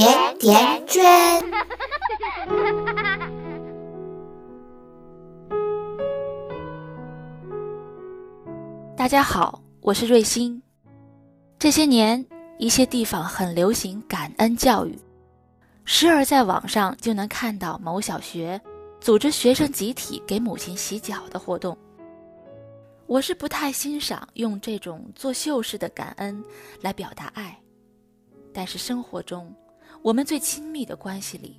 甜甜圈。大家好，我是瑞欣。这些年，一些地方很流行感恩教育，时而在网上就能看到某小学组织学生集体给母亲洗脚的活动。我是不太欣赏用这种作秀式的感恩来表达爱，但是生活中，我们最亲密的关系里，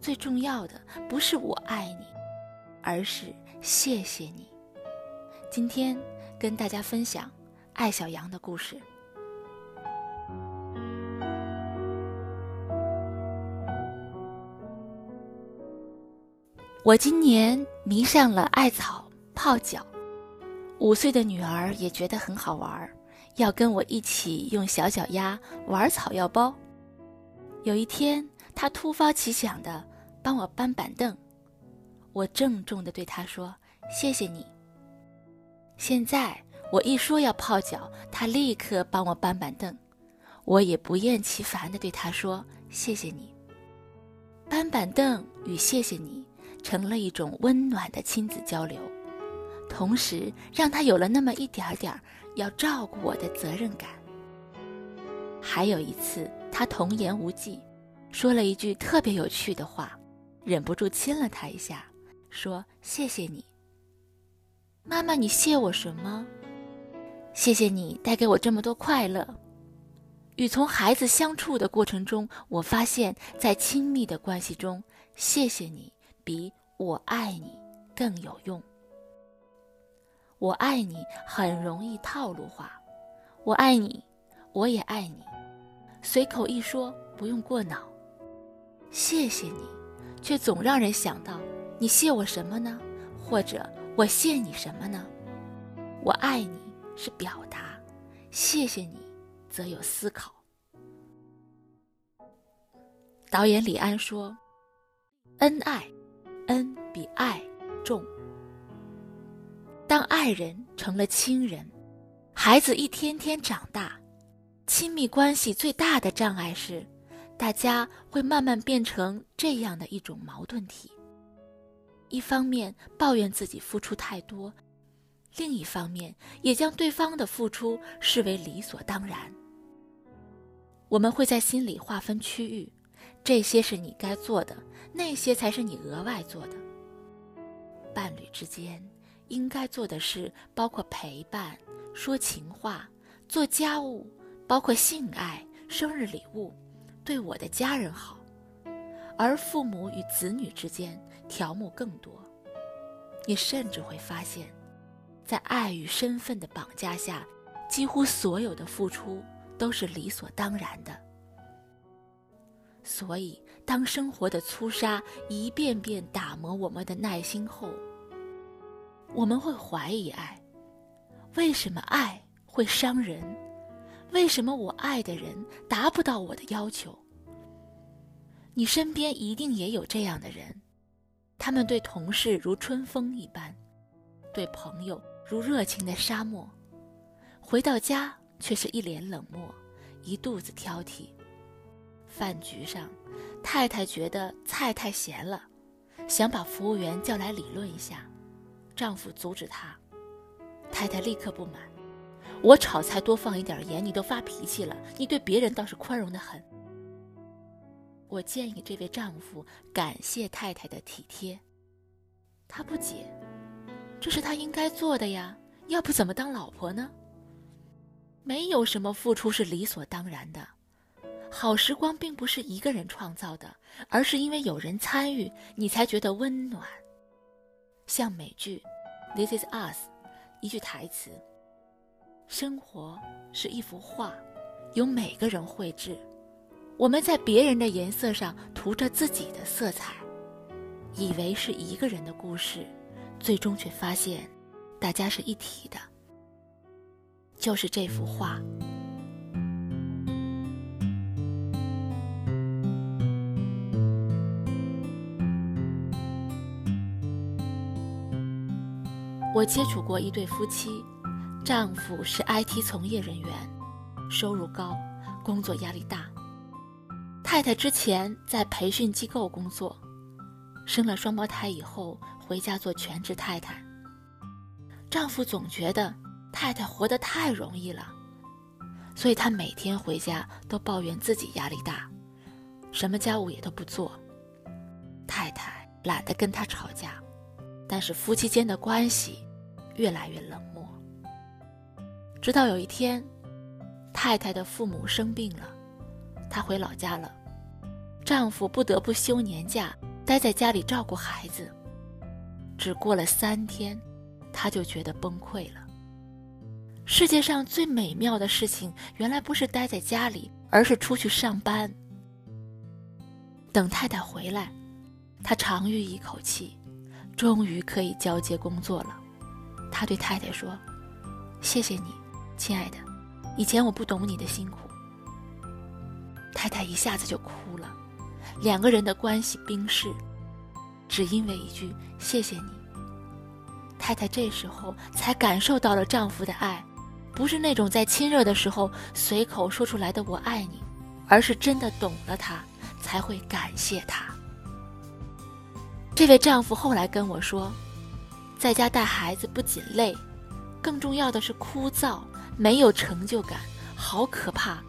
最重要的不是我爱你，而是谢谢你。今天跟大家分享爱小羊的故事。我今年迷上了艾草泡脚。五岁的女儿也觉得很好玩，要跟我一起用小脚丫玩草药包。有一天，他突发奇想的帮我搬板凳，我郑重的对他说：“谢谢你。”现在我一说要泡脚，他立刻帮我搬板凳，我也不厌其烦的对他说：“谢谢你。”搬板凳与谢谢你成了一种温暖的亲子交流。同时，让他有了那么一点点要照顾我的责任感。还有一次，他童言无忌，说了一句特别有趣的话，忍不住亲了他一下，说：“谢谢你，妈妈，你谢我什么？谢谢你带给我这么多快乐。”与从孩子相处的过程中，我发现，在亲密的关系中，谢谢你比我爱你更有用。我爱你很容易套路化，我爱你，我也爱你，随口一说不用过脑。谢谢你，却总让人想到你谢我什么呢？或者我谢你什么呢？我爱你是表达，谢谢你则有思考。导演李安说：“恩爱，恩比爱重。”当爱人成了亲人，孩子一天天长大，亲密关系最大的障碍是，大家会慢慢变成这样的一种矛盾体：一方面抱怨自己付出太多，另一方面也将对方的付出视为理所当然。我们会在心里划分区域，这些是你该做的，那些才是你额外做的。伴侣之间。应该做的事包括陪伴、说情话、做家务，包括性爱、生日礼物，对我的家人好；而父母与子女之间条目更多。你甚至会发现，在爱与身份的绑架下，几乎所有的付出都是理所当然的。所以，当生活的粗沙一遍遍打磨我们的耐心后，我们会怀疑爱，为什么爱会伤人？为什么我爱的人达不到我的要求？你身边一定也有这样的人，他们对同事如春风一般，对朋友如热情的沙漠，回到家却是一脸冷漠，一肚子挑剔。饭局上，太太觉得菜太咸了，想把服务员叫来理论一下。丈夫阻止她，太太立刻不满：“我炒菜多放一点盐，你都发脾气了。你对别人倒是宽容的很。”我建议这位丈夫感谢太太的体贴。他不解：“这是他应该做的呀，要不怎么当老婆呢？”没有什么付出是理所当然的，好时光并不是一个人创造的，而是因为有人参与，你才觉得温暖。像美剧《This Is Us》一句台词：“生活是一幅画，由每个人绘制。我们在别人的颜色上涂着自己的色彩，以为是一个人的故事，最终却发现，大家是一体的。就是这幅画。”我接触过一对夫妻，丈夫是 IT 从业人员，收入高，工作压力大。太太之前在培训机构工作，生了双胞胎以后回家做全职太太。丈夫总觉得太太活得太容易了，所以他每天回家都抱怨自己压力大，什么家务也都不做。太太懒得跟他吵架，但是夫妻间的关系越来越冷漠。直到有一天，太太的父母生病了，她回老家了，丈夫不得不休年假待在家里照顾孩子。只过了三天，他就觉得崩溃了。世界上最美妙的事情，原来不是待在家里，而是出去上班。等太太回来。他长吁一口气，终于可以交接工作了。他对太太说：“谢谢你，亲爱的，以前我不懂你的辛苦。”太太一下子就哭了，两个人的关系冰释，只因为一句“谢谢你”。太太这时候才感受到了丈夫的爱，不是那种在亲热的时候随口说出来的“我爱你”，而是真的懂了他，才会感谢他。这位丈夫后来跟我说，在家带孩子不仅累，更重要的是枯燥，没有成就感，好可怕。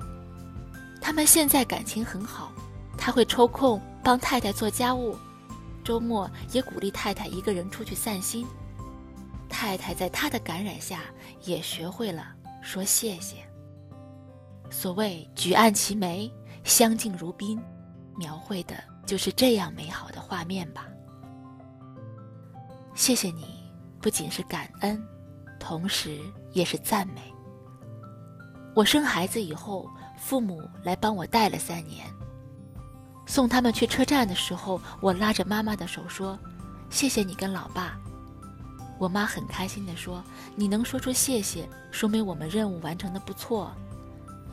他们现在感情很好，他会抽空帮太太做家务，周末也鼓励太太一个人出去散心。太太在他的感染下也学会了说谢谢。所谓举案齐眉，相敬如宾，描绘的就是这样美好的画面吧。谢谢你，不仅是感恩，同时也是赞美。我生孩子以后，父母来帮我带了三年。送他们去车站的时候，我拉着妈妈的手说：“谢谢你跟老爸。”我妈很开心地说：“你能说出谢谢，说明我们任务完成的不错，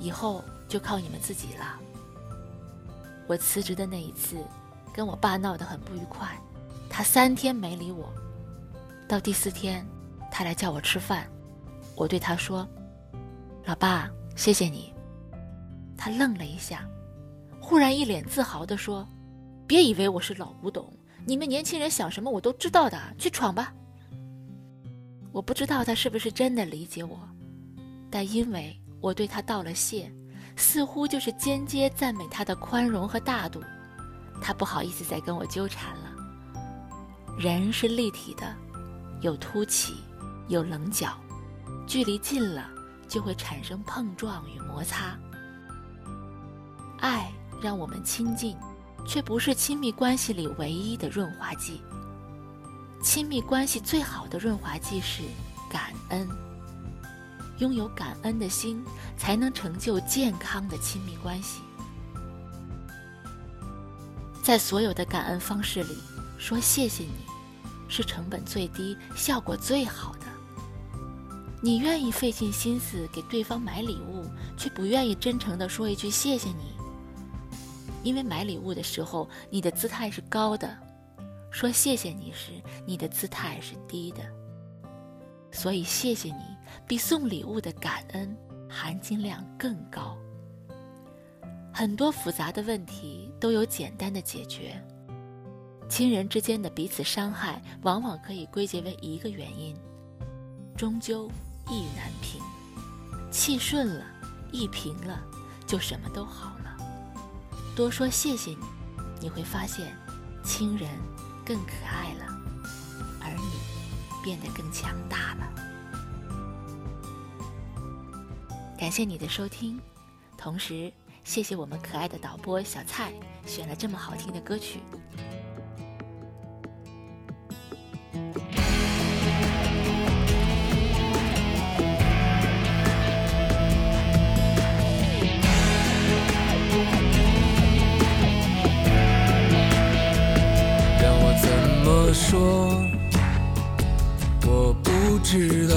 以后就靠你们自己了。”我辞职的那一次，跟我爸闹得很不愉快，他三天没理我。到第四天，他来叫我吃饭，我对他说：“老爸，谢谢你。”他愣了一下，忽然一脸自豪地说：“别以为我是老古董，你们年轻人想什么我都知道的，去闯吧。”我不知道他是不是真的理解我，但因为我对他道了谢，似乎就是间接赞美他的宽容和大度，他不好意思再跟我纠缠了。人是立体的。有凸起，有棱角，距离近了就会产生碰撞与摩擦。爱让我们亲近，却不是亲密关系里唯一的润滑剂。亲密关系最好的润滑剂是感恩。拥有感恩的心，才能成就健康的亲密关系。在所有的感恩方式里，说谢谢你。是成本最低、效果最好的。你愿意费尽心思给对方买礼物，却不愿意真诚地说一句谢谢你，因为买礼物的时候你的姿态是高的，说谢谢你时你的姿态是低的。所以谢谢你比送礼物的感恩含金量更高。很多复杂的问题都有简单的解决。亲人之间的彼此伤害，往往可以归结为一个原因：终究意难平。气顺了，意平了，就什么都好了。多说谢谢你，你会发现，亲人更可爱了，而你变得更强大了。感谢你的收听，同时谢谢我们可爱的导播小蔡选了这么好听的歌曲。说，我不知道，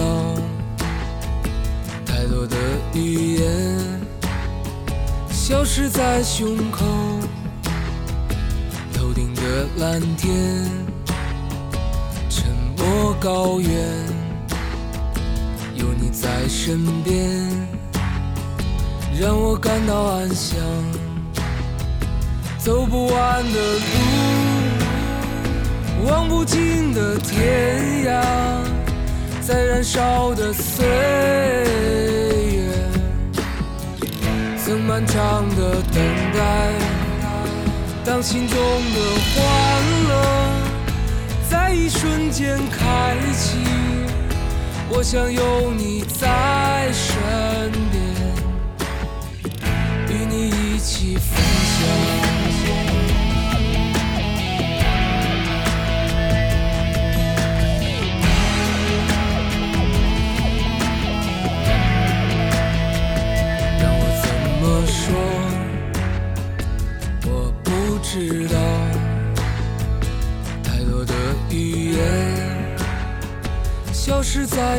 太多的语言消失在胸口，头顶的蓝天，沉默高原，有你在身边，让我感到安详。走不完的路，望不尽的天涯，在燃烧的岁月，曾漫长的等待。当心中的欢乐在一瞬间开启，我想有你在身边，与你一起分享。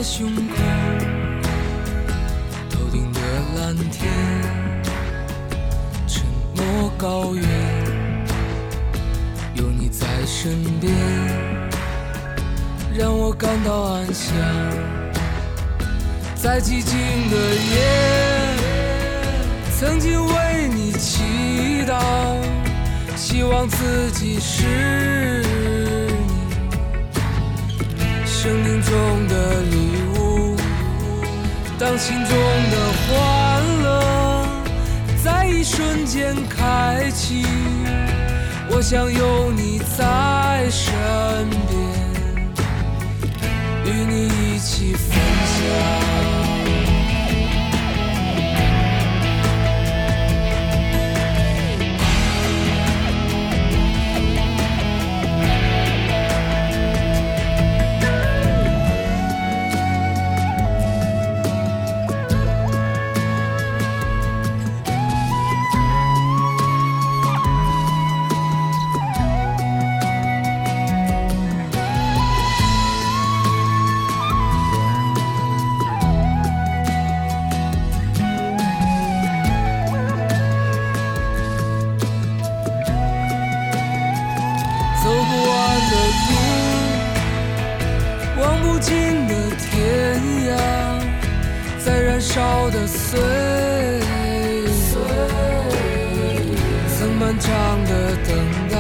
在胸口，头顶的蓝天，沉默高原，有你在身边，让我感到安详。在寂静的夜，曾经为你祈祷，希望自己是你生命中的礼物。当心中的欢乐在一瞬间开启，我想有你在身边，与你一起分享。漫长的等待。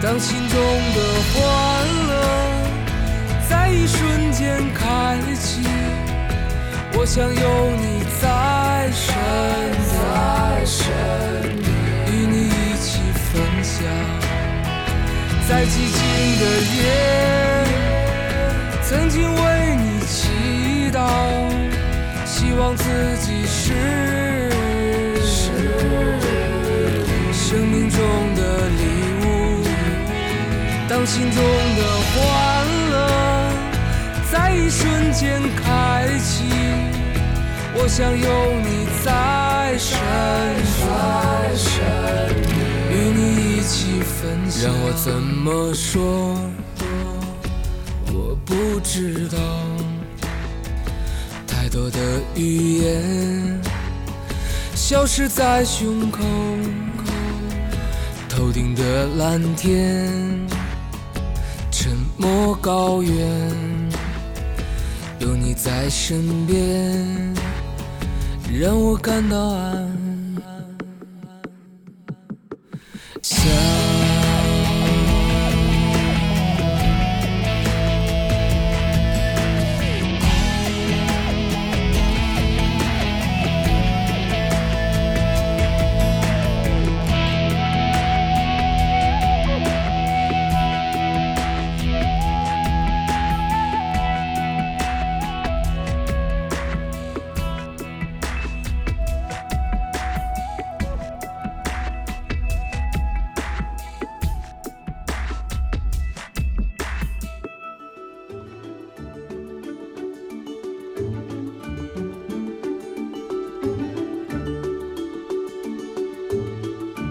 当心中的欢乐在一瞬间开启，我想有你在身边，与你一起分享。在寂静的夜，曾经为你祈祷，希望自己是中的礼物。当心中的欢乐在一瞬间开启，我想有你在身边，与你一起分享。让我怎么说？我不知道，太多的语言消失在胸口，头顶的蓝天，沉默高原，有你在身边，让我感到安